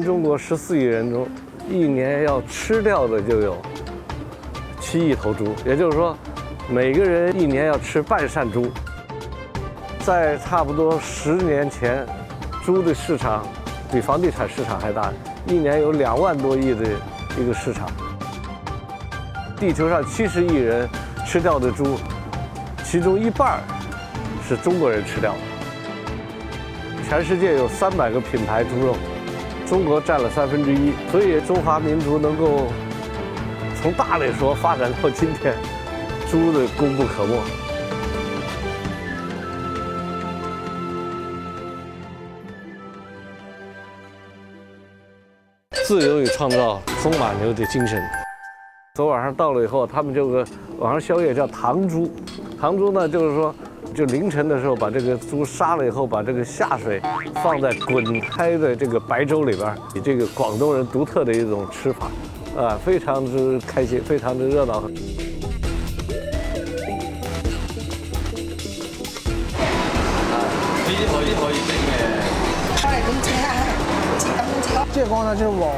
中国十四亿人中，一年要吃掉的就有七亿头猪，也就是说，每个人一年要吃半扇猪。在差不多十年前，猪的市场比房地产市场还大，一年有两万多亿的一个市场。地球上七十亿人吃掉的猪，其中一半是中国人吃掉的。全世界有三百个品牌猪肉，中国占了三分之一，所以中华民族能够从大里说发展到今天，猪的功不可没。自由与创造，风马牛的精神。昨晚上到了以后，他们这个晚上宵夜叫糖猪，糖猪呢就是说，就凌晨的时候把这个猪杀了以后，把这个下水放在滚开的这个白粥里边，以这个广东人独特的一种吃法，啊，非常之开心，非常之热闹。呢啲可以可以整嘅。开工资啊，几工资？这锅呢，就是我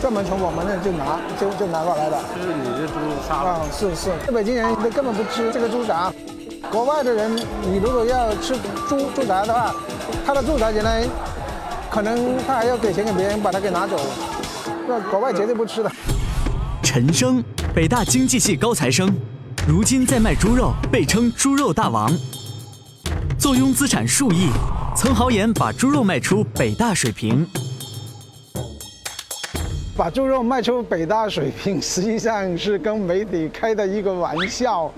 专门从我们那就拿就就拿过来的。就是你这猪杀啊，是是，这北京人都根本不吃这个猪杂。国外的人，你如果要吃猪猪杂的话，他的住宅原来，可能他还要给钱给别人把它给拿走。那国外绝对不吃的。陈生，北大经济系高材生，如今在卖猪肉，被称“猪肉大王”，坐拥资产数亿，曾豪言把猪肉卖出北大水平。把猪肉卖出北大水平，实际上是跟媒体开的一个玩笑。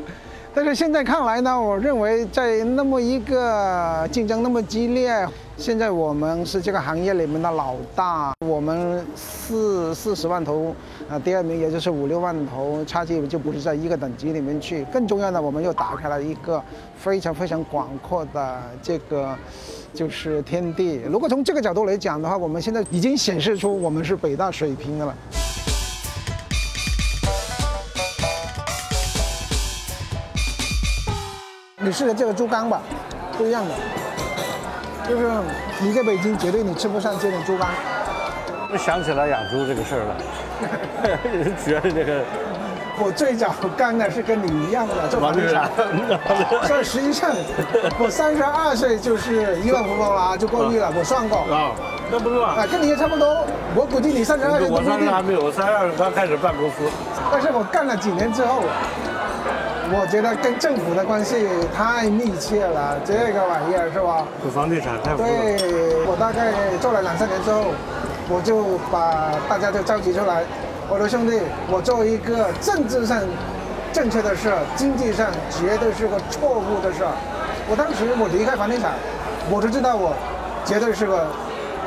但是现在看来呢，我认为在那么一个竞争那么激烈，现在我们是这个行业里面的老大，我们四四十万头，啊，第二名也就是五六万头，差距就不是在一个等级里面去。更重要的，我们又打开了一个非常非常广阔的这个就是天地。如果从这个角度来讲的话，我们现在已经显示出我们是北大水平的了。你试试这个猪肝吧，不一样的，就是你在北京绝对你吃不上这种猪肝。我想起来养猪这个事儿了，觉得这个我最早干的是跟你一样的做房地产，所以实际上我三十二岁就是亿万富翁了，就过亿了，我算过。啊，那不是？啊，跟你也差不多。我估计你三十二岁都我三十还没有，我三十二刚开始办公司。但是我干了几年之后，我觉得跟政府的关系太密切了，这个玩意儿是吧？做房地产太。对我大概做了两三年之后，我就把大家就召集出来，我说兄弟，我做一个政治上正确的事儿，经济上绝对是个错误的事儿。我当时我离开房地产，我就知道我绝对是个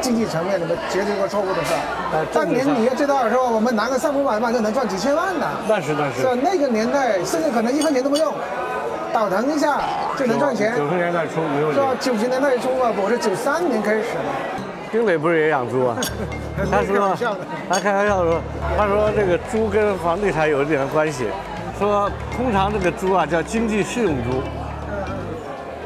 经济层面里面绝对是个错误的事儿。呃当年你要知道说我们拿个三五百万就能赚几千万呢，那是那是。是那个年代甚至可能一分钱都不用，倒腾一下就能赚钱。九十年代初没有是吧？你。九十年代初啊，我是九三年开始的。丁磊不是也养猪啊？他开说他开玩笑说，他说这个猪跟房地产有一点关系，说通常这个猪啊叫经济适用猪，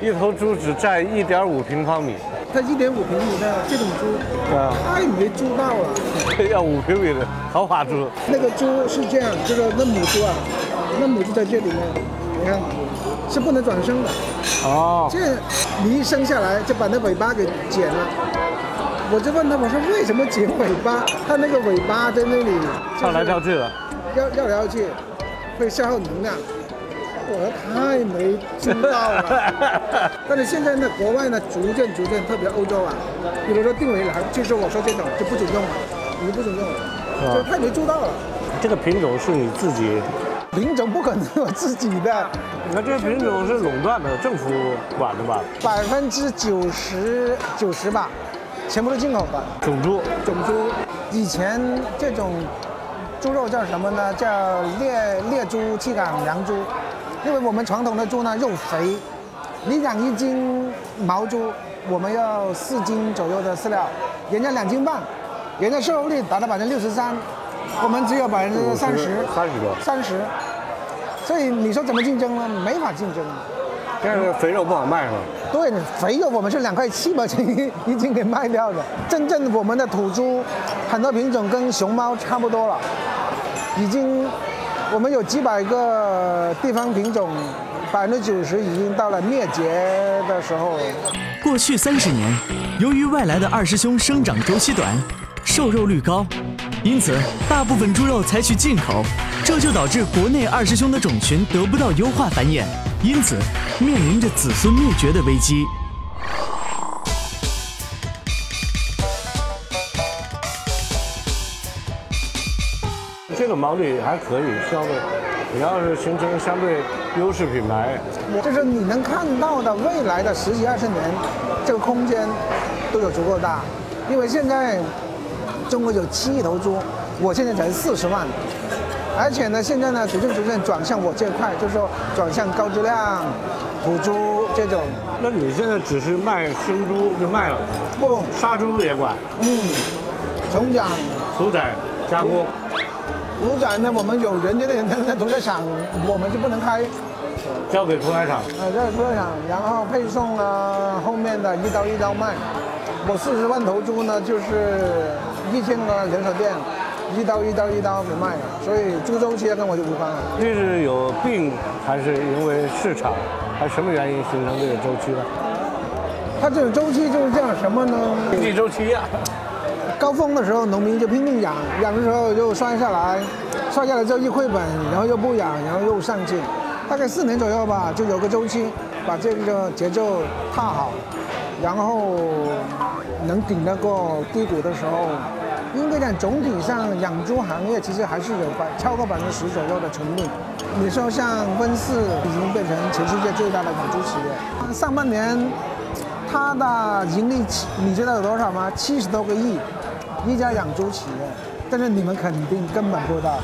一头猪只占一点五平方米，它一点五平米的这种猪，啊，太没猪道了。要五平米的豪华猪。那个猪是这样，这个那母猪啊，那母猪在这里面，你看是不能转生的。哦，这你一生下来就把那尾巴给剪了。我就问他，我说为什么剪尾巴？它那个尾巴在那里跳来跳去的。要要来要去，会消耗能量。太没猪道了。但是现在呢，国外呢逐渐逐渐，特别欧洲啊，比如说定伟来，就是我说这种就不准用了，你不准用了，就太没做到了。这个品种是你自己，品种不可能有自己的，你看这些品种是垄断的，政府管的吧？百分之九十九十吧，全部是进口的种猪。种猪。以前这种猪肉叫什么呢？叫猎猎猪、气港羊猪，因为我们传统的猪呢肉肥，你养一斤毛猪，我们要四斤左右的饲料，人家两斤半，人家收入率达到百分之六十三，我们只有百分之三十，三十多。三十，所以你说怎么竞争呢？没法竞争。但是肥肉不好卖是吧？对，肥肉我们是两块七毛钱一斤给卖掉的。真正我们的土猪，很多品种跟熊猫差不多了，已经我们有几百个地方品种，百分之九十已经到了灭绝的时候。过去三十年，由于外来的二师兄生长周期短，瘦肉率高，因此大部分猪肉采取进口，这就导致国内二师兄的种群得不到优化繁衍，因此面临着子孙灭绝的危机。这个毛利还可以，消费，你要是形成相对优势品牌，就是你能看到的未来的十几二十年，这个空间都有足够大，因为现在中国有七亿头猪，我现在才四十万，而且呢，现在呢逐渐逐渐转向我这块，就是说转向高质量土猪这种，那你现在只是卖生猪就卖了，不，杀猪也管，嗯，总讲。屠宰、加工，屠宰呢，我们有人家的人在屠宰场，我们就不能开。交给屠宰场。呃，在屠宰场，然后配送啊，后面的一刀一刀卖。我四十万头猪呢，就是一千个连锁店，一刀一刀一刀给卖，所以猪周期跟我就无关了。这是有病，还是因为市场，还是什么原因形成这个周期的？它这个周期就是这样，什么呢？经济周期呀、高峰的时候，农民就拼命养，养的时候又摔下来，摔下来之后一亏本，然后又不养，然后又上去，大概四年左右吧，就有个周期，把这个节奏踏好，然后能顶得过低谷的时候。应该讲，总体上养猪行业其实还是有百超过百分之十左右的存力。你说像温氏已经变成全世界最大的养猪企业，上半年它的盈利你知道有多少吗？七十多个亿，一家养猪企业，但是你们肯定根本不知道，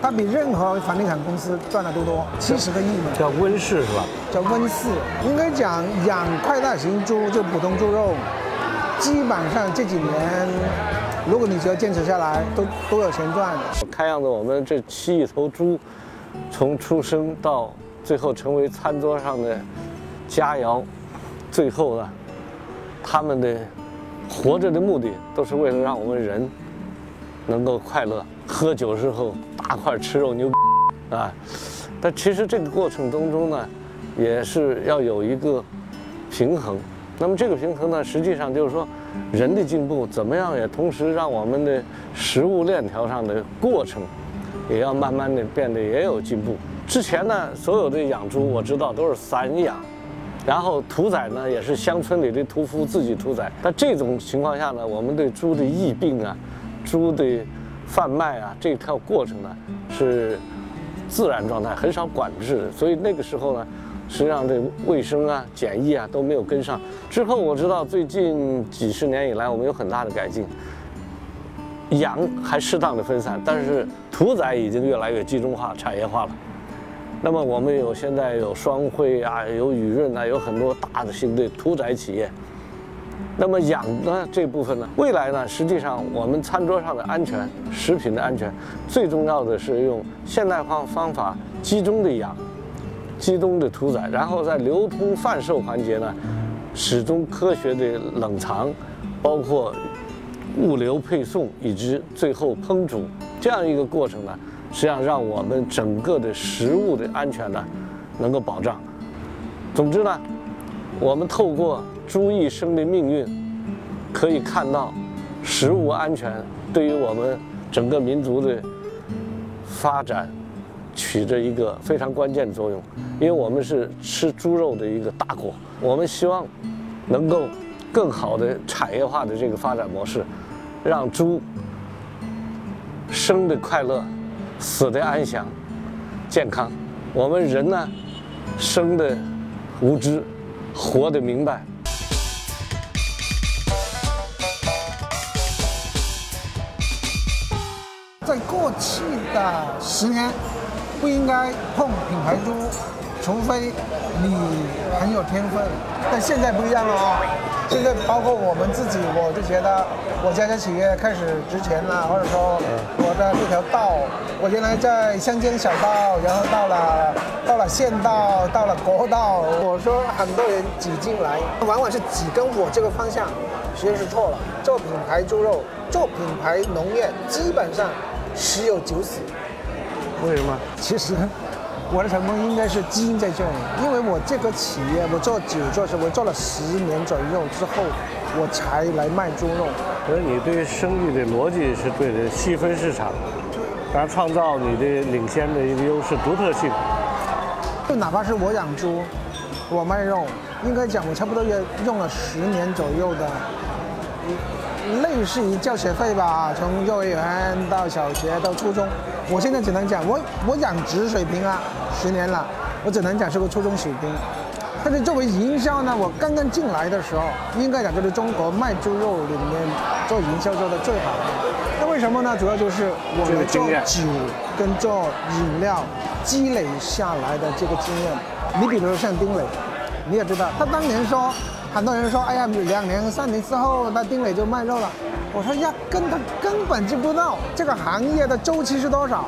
它比任何房地产公司赚的都多，七十个亿呢。叫温室是吧？叫温室，应该讲养快大型猪就普通猪肉，基本上这几年，如果你只要坚持下来，都都有钱赚。看样子我们这七亿头猪，从出生到最后成为餐桌上的佳肴，最后呢，他们的活着的目的都是为了让我们人能够快乐。喝酒时候大块吃肉牛啊，但其实这个过程当中呢，也是要有一个平衡。那么这个平衡呢，实际上就是说，人的进步怎么样也同时让我们的食物链条上的过程，也要慢慢的变得也有进步。之前呢，所有的养猪我知道都是散养，然后屠宰呢也是乡村里的屠夫自己屠宰。但这种情况下呢，我们对猪的疫病啊、猪的贩卖啊这条过程呢是自然状态，很少管制。所以那个时候呢，实际上这卫生啊、检疫啊都没有跟上。之后我知道最近几十年以来，我们有很大的改进。养还适当的分散，但是屠宰已经越来越集中化、产业化了。那么我们有现在有双汇啊，有雨润啊，有很多大的新的屠宰企业。那么养呢这部分呢，未来呢，实际上我们餐桌上的安全、食品的安全，最重要的是用现代化方法集中的养，集中的屠宰，然后在流通贩售环节呢，始终科学的冷藏，包括物流配送以及最后烹煮这样一个过程呢，实际上让我们整个的食物的安全呢能够保障。总之呢，我们透过猪一生的命运，可以看到食物安全对于我们整个民族的发展起着一个非常关键的作用，因为我们是吃猪肉的一个大国，我们希望能够更好的产业化的这个发展模式，让猪生的快乐，死的安详、健康。我们人呢，生的无知，活的明白。在过去的十年，不应该碰品牌猪，除非你很有天分。但现在不一样了哦，现在包括我们自己，我就觉得我家家企业开始值钱了，或者说我的这条道，我原来在乡间小道，然后到了到了县道，到了国道。我说很多人挤进来，往往是挤跟我这个方向，其实是错了。做品牌猪肉，做品牌农业，基本上十有九死。为什么？其实我的成功应该是基因在这里，因为我这个企业我做酒做是我做了十年左右之后，我才来卖猪肉。所以你对生意的逻辑是对的，细分市场，然后创造你的领先的一个优势、独特性。就哪怕是我养猪，我卖肉，应该讲我差不多也用了十年左右的，类似于教学费吧，从幼儿园到小学到初中，我现在只能讲我我养殖水平啊，十年了，我只能讲是个初中水平。但是作为营销呢，我刚刚进来的时候，应该讲就是中国卖猪肉里面做营销做的最好的。那为什么呢？主要就是我们做酒跟做饮料积累下来的这个经验。你比如说像丁磊，你也知道，他当年说，很多人说，哎呀，两年三年之后，那丁磊就卖肉了。我说呀，根他根本就不知道这个行业的周期是多少。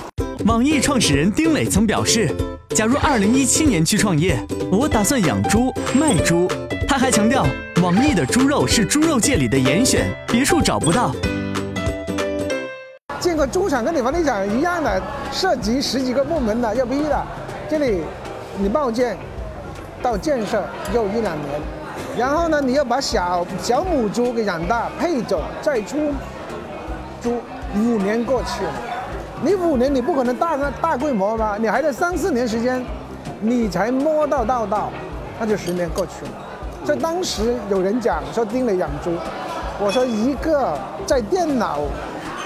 网易创始人丁磊曾表示，假如2017年去创业，我打算养猪卖猪。他还强调，网易的猪肉是猪肉界里的严选，别处找不到。建个猪场跟你房地产一样的，涉及十几个部门的，要逼的。这里你报建到建设又一两年，然后呢，你要把小小母猪给养大配种再出猪，五年过去了。你五年你不可能大大规模吧？你还得三四年时间，你才摸到道道，那就十年过去了。所以当时有人讲说丁磊养猪，我说一个在电脑。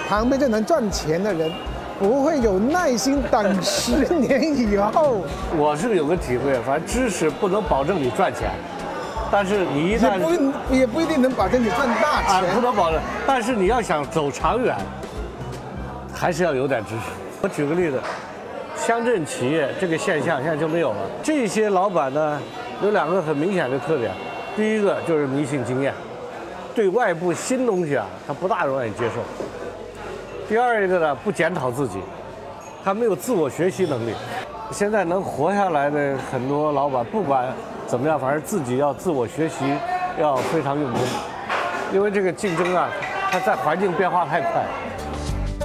旁边就能赚钱的人，不会有耐心等十年以后。我是有个体会，反正知识不能保证你赚钱，但是你一旦也不也不一定能保证你赚大钱。啊，不能保证。但是你要想走长远，还是要有点知识。我举个例子，乡镇企业这个现象现在就没有了。这些老板呢，有两个很明显的特点，第一个就是迷信经验，对外部新东西啊，他不大容易接受。第二一个呢，不检讨自己，他没有自我学习能力。现在能活下来的很多老板，不管怎么样，反正自己要自我学习，要非常用功，因为这个竞争啊，它在环境变化太快。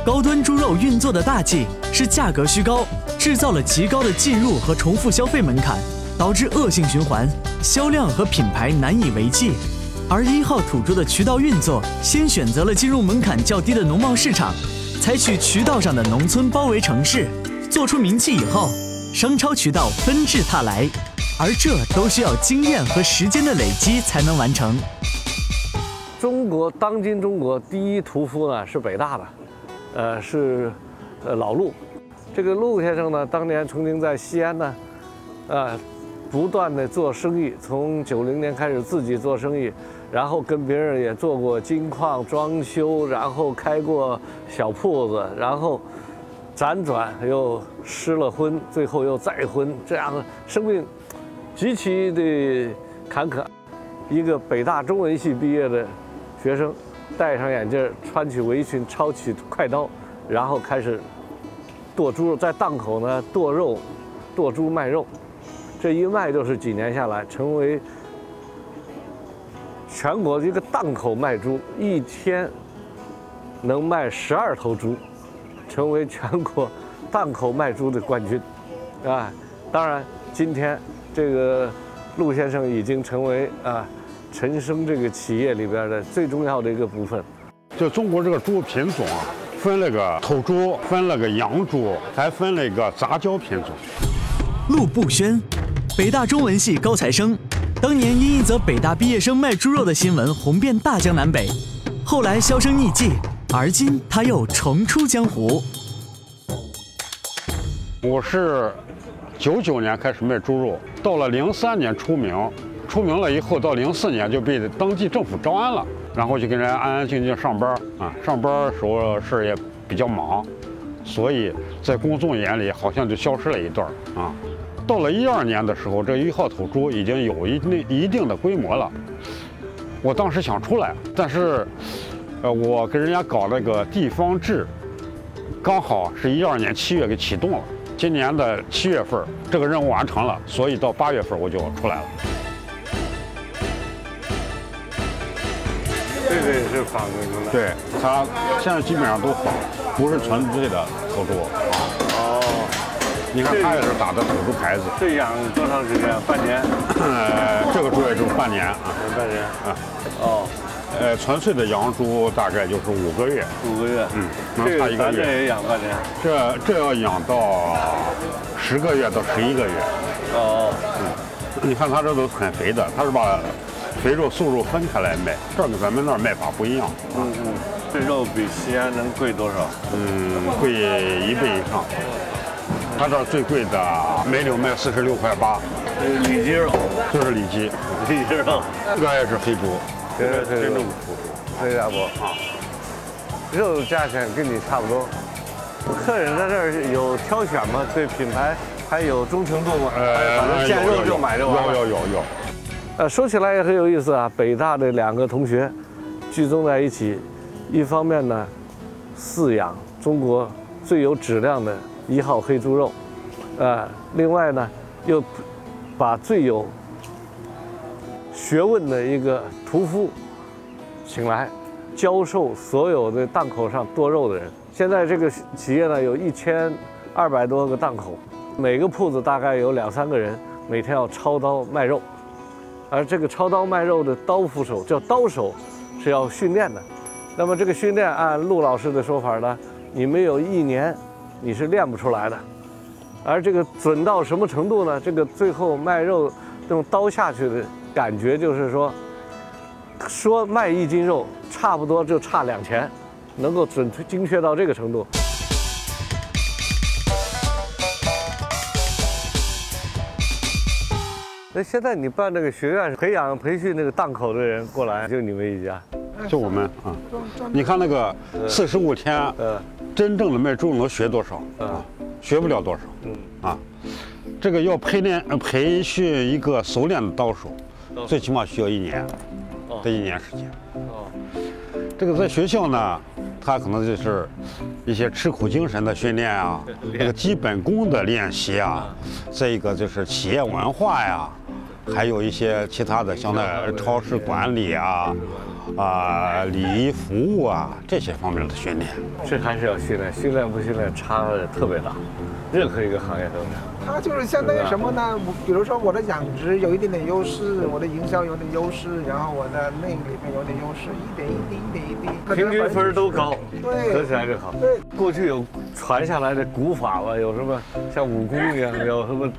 高端猪肉运作的大忌是价格虚高，制造了极高的进入和重复消费门槛，导致恶性循环，销量和品牌难以为继。而一号土猪的渠道运作，先选择了进入门槛较低的农贸市场，采取渠道上的农村包围城市，做出名气以后，商超渠道纷至沓来，而这都需要经验和时间的累积才能完成。中国当今中国第一屠夫呢是北大的，呃是，呃老陆，这个陆先生呢当年曾经在西安呢，啊，不断的做生意，从九零年开始自己做生意。然后跟别人也做过金矿装修，然后开过小铺子，然后辗转又失了婚，最后又再婚，这样的生命极其的坎坷。一个北大中文系毕业的学生，戴上眼镜，穿起围裙，抄起快刀，然后开始剁猪肉，在档口呢剁肉、剁猪卖肉，这一卖就是几年下来，成为。全国一个档口卖猪，一天能卖十二头猪，成为全国档口卖猪的冠军，啊！当然，今天这个陆先生已经成为啊陈升这个企业里边的最重要的一个部分。就中国这个猪品种啊，分了个土猪，分了个洋猪，还分了一个杂交品种。陆步轩，北大中文系高材生。当年因一则北大毕业生卖猪肉的新闻红遍大江南北，后来销声匿迹，而今他又重出江湖。我是九九年开始卖猪肉，到了零三年出名，出名了以后到零四年就被当地政府招安了，然后就跟人家安安静静上班啊，上班时候事儿也比较忙，所以在公众眼里好像就消失了一段啊。到了一二年的时候，这一号土猪已经有一定一定的规模了。我当时想出来，但是，呃，我跟人家搞那个地方志，刚好是一二年七月给启动了，今年的七月份这个任务完成了，所以到八月份我就出来了。这个也是仿的，的。对，它现在基本上都仿，不是纯粹的头猪啊。哦，你看它也是打的土猪牌子。这养多长时间？半年？呃，这个猪也就半年啊。半年啊。哦。呃，纯粹的羊猪大概就是五个月。五个月。嗯，能差一个月。这也养半年。这这要养到十个月到十一个月。哦。嗯，你看它这都很肥的，它是把。肥肉、瘦肉分开来卖，这跟咱们那儿卖法不一样。嗯嗯，这肉比西安能贵多少？嗯，贵一倍以上。他这儿最贵的每柳卖四十六块八。这是里脊肉，这是里脊，里脊肉。这个也是黑猪，这是黑肉，这家伙啊。肉价钱跟你差不多。客人在这儿有挑选吗？对品牌还有忠诚度吗？呃，反正见肉就买肉。有有有有。呃，说起来也很有意思啊。北大的两个同学聚众在一起，一方面呢饲养中国最有质量的一号黑猪肉，呃，另外呢又把最有学问的一个屠夫请来教授所有的档口上剁肉的人。现在这个企业呢有一千二百多个档口，每个铺子大概有两三个人，每天要操刀卖肉。而这个操刀卖肉的刀斧手叫刀手，是要训练的。那么这个训练，按陆老师的说法呢，你没有一年，你是练不出来的。而这个准到什么程度呢？这个最后卖肉用刀下去的感觉，就是说，说卖一斤肉，差不多就差两钱，能够准确精确到这个程度。那现在你办这个学院，培养培训那个档口的人过来，就你们一家，就我们啊。你看那个四十五天，呃，真正的卖猪肉能学多少啊？学不了多少。嗯啊，这个要培练培训一个熟练的刀手，最起码需要一年，这一年时间。哦，这个在学校呢，他可能就是一些吃苦精神的训练啊，这个基本功的练习啊，再一个就是企业文化呀。还有一些其他的，像那超市管理啊，啊，礼仪服务啊这些方面的训练，这还是要训练，训练不训练差的特别大，任何一个行业都是。它就是相当于什么呢？我比如说我的养殖有一点点优势，我的营销有点优势，然后我的那个里面有点优势，一点一滴，一点一滴，平均分都高，对，合起来就好。对，过去有传下来的古法吧？有什么像武功一样？有什么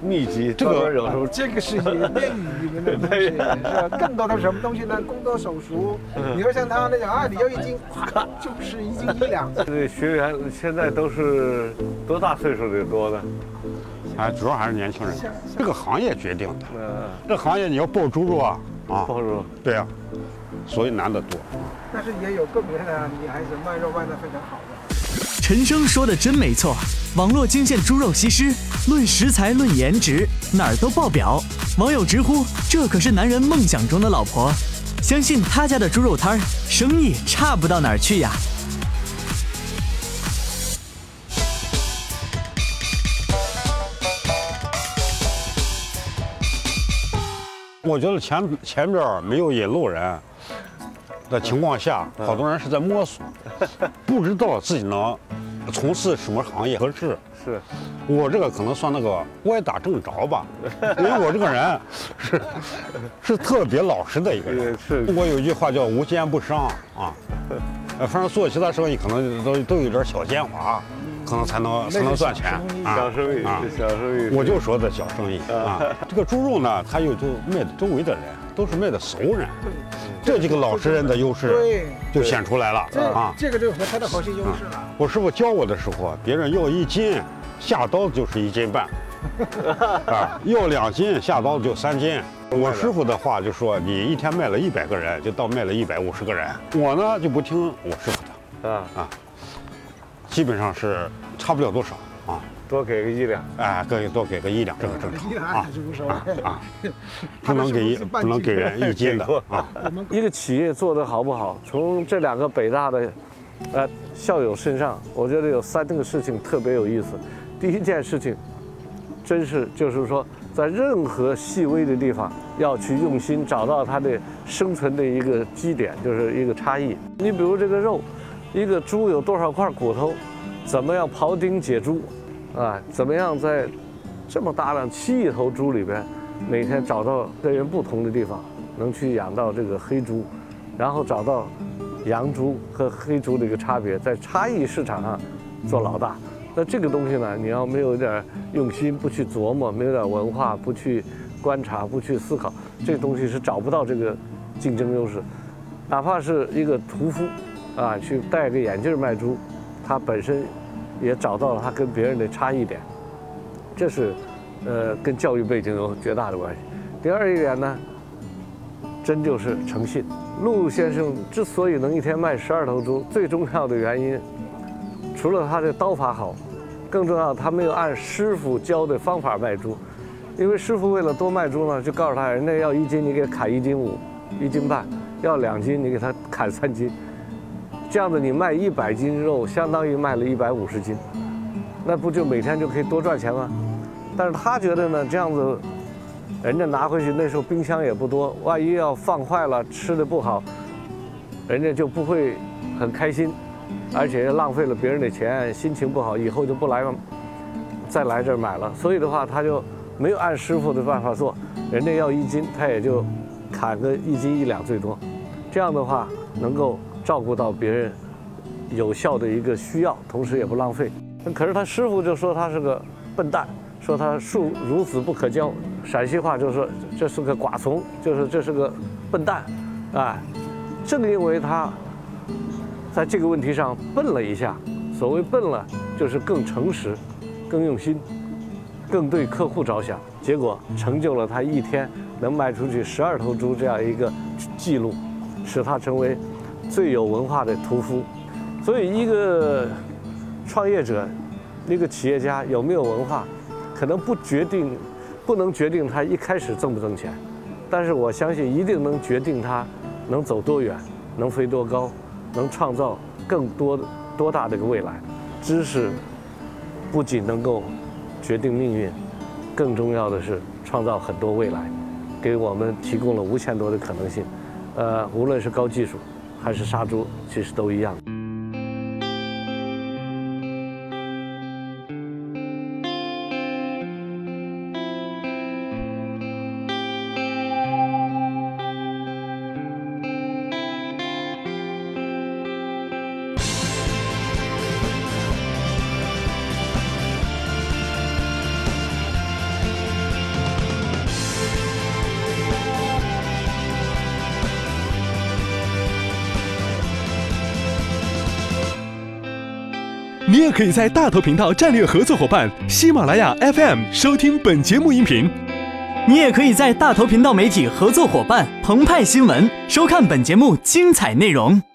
秘籍？这个有什么？这个是练语里面的东西，是吧？更多的什么东西呢？工作手熟。你说像他那种啊，你要一斤，就是一斤一两。这学员现在都是多大岁数的多的？啊，主要还是年轻人，这个行业决定的。嗯，这行业你要爆猪肉啊，啊，爆肉，对呀，所以难得多。但是也有个别的女孩子卖肉卖得非常好的。陈生说的真没错，网络惊现猪肉西施，论食材论颜值哪儿都爆表。网友直呼这可是男人梦想中的老婆，相信他家的猪肉摊儿生意差不到哪儿去呀。我觉得前前边没有引路人的情况下，好多人是在摸索，不知道自己能从事什么行业合适。是，我这个可能算那个歪打正着吧，因为我这个人是是特别老实的一个人。是，中国有一句话叫无奸不商啊，呃，反正做其他生意可能都都有点小奸猾。可能才能才能赚钱啊！小生意啊，小生意，我就说的小生意啊。这个猪肉呢，它又就卖的周围的人都是卖的熟人，这几个老实人的优势就显出来了啊。这个就是他的核心优势了。我师傅教我的时候，别人要一斤，下刀就是一斤半，啊，要两斤下刀就三斤。我师傅的话就说，你一天卖了一百个人，就到卖了一百五十个人。我呢就不听我师傅的啊啊。基本上是差不了多少啊，多给个一两，哎，给多给个一两，这个正常啊 啊，不能给一不能给人一斤的 啊。一个企业做得好不好，从这两个北大的呃校友身上，我觉得有三个事情特别有意思。第一件事情，真是就是说，在任何细微的地方要去用心找到它的生存的一个基点，就是一个差异。你比如这个肉，一个猪有多少块骨头，怎么样刨丁解猪，啊，怎么样在这么大量七亿头猪里边，每天找到跟人不同的地方，能去养到这个黑猪，然后找到洋猪和黑猪的一个差别，在差异市场上做老大。那这个东西呢，你要没有点用心，不去琢磨，没有点文化，不去观察，不去思考，这东西是找不到这个竞争优势。哪怕是一个屠夫，啊，去戴个眼镜卖猪，他本身也找到了他跟别人的差异点。这是，呃，跟教育背景有绝大的关系。第二一点呢，真就是诚信。陆先生之所以能一天卖十二头猪，最重要的原因，除了他的刀法好，更重要他没有按师傅教的方法卖猪。因为师傅为了多卖猪呢，就告诉他，人家要一斤，你给砍一斤五，一斤半；要两斤，你给他砍三斤。这样子你卖一百斤肉，相当于卖了一百五十斤，那不就每天就可以多赚钱吗？但是他觉得呢，这样子，人家拿回去那时候冰箱也不多，万一要放坏了，吃的不好，人家就不会很开心，而且浪费了别人的钱，心情不好，以后就不来了再来这儿买了。所以的话，他就没有按师傅的办法做，人家要一斤，他也就砍个一斤一两最多，这样的话能够照顾到别人有效的一个需要，同时也不浪费。可是他师傅就说他是个笨蛋。说他树孺子不可教，陕西话就是说这是个寡从，就是这是个笨蛋，啊，正因为他在这个问题上笨了一下，所谓笨了，就是更诚实、更用心、更对客户着想，结果成就了他一天能卖出去十二头猪这样一个记录，使他成为最有文化的屠夫。所以，一个创业者，一个企业家有没有文化？可能不决定，不能决定他一开始挣不挣钱，但是我相信一定能决定他能走多远，能飞多高，能创造更多多大的一个未来。知识不仅能够决定命运，更重要的是创造很多未来，给我们提供了无限多的可能性。呃，无论是高技术还是杀猪，其实都一样。可以在大头频道战略合作伙伴喜马拉雅 FM 收听本节目音频。你也可以在大头频道媒体合作伙伴澎湃新闻收看本节目精彩内容。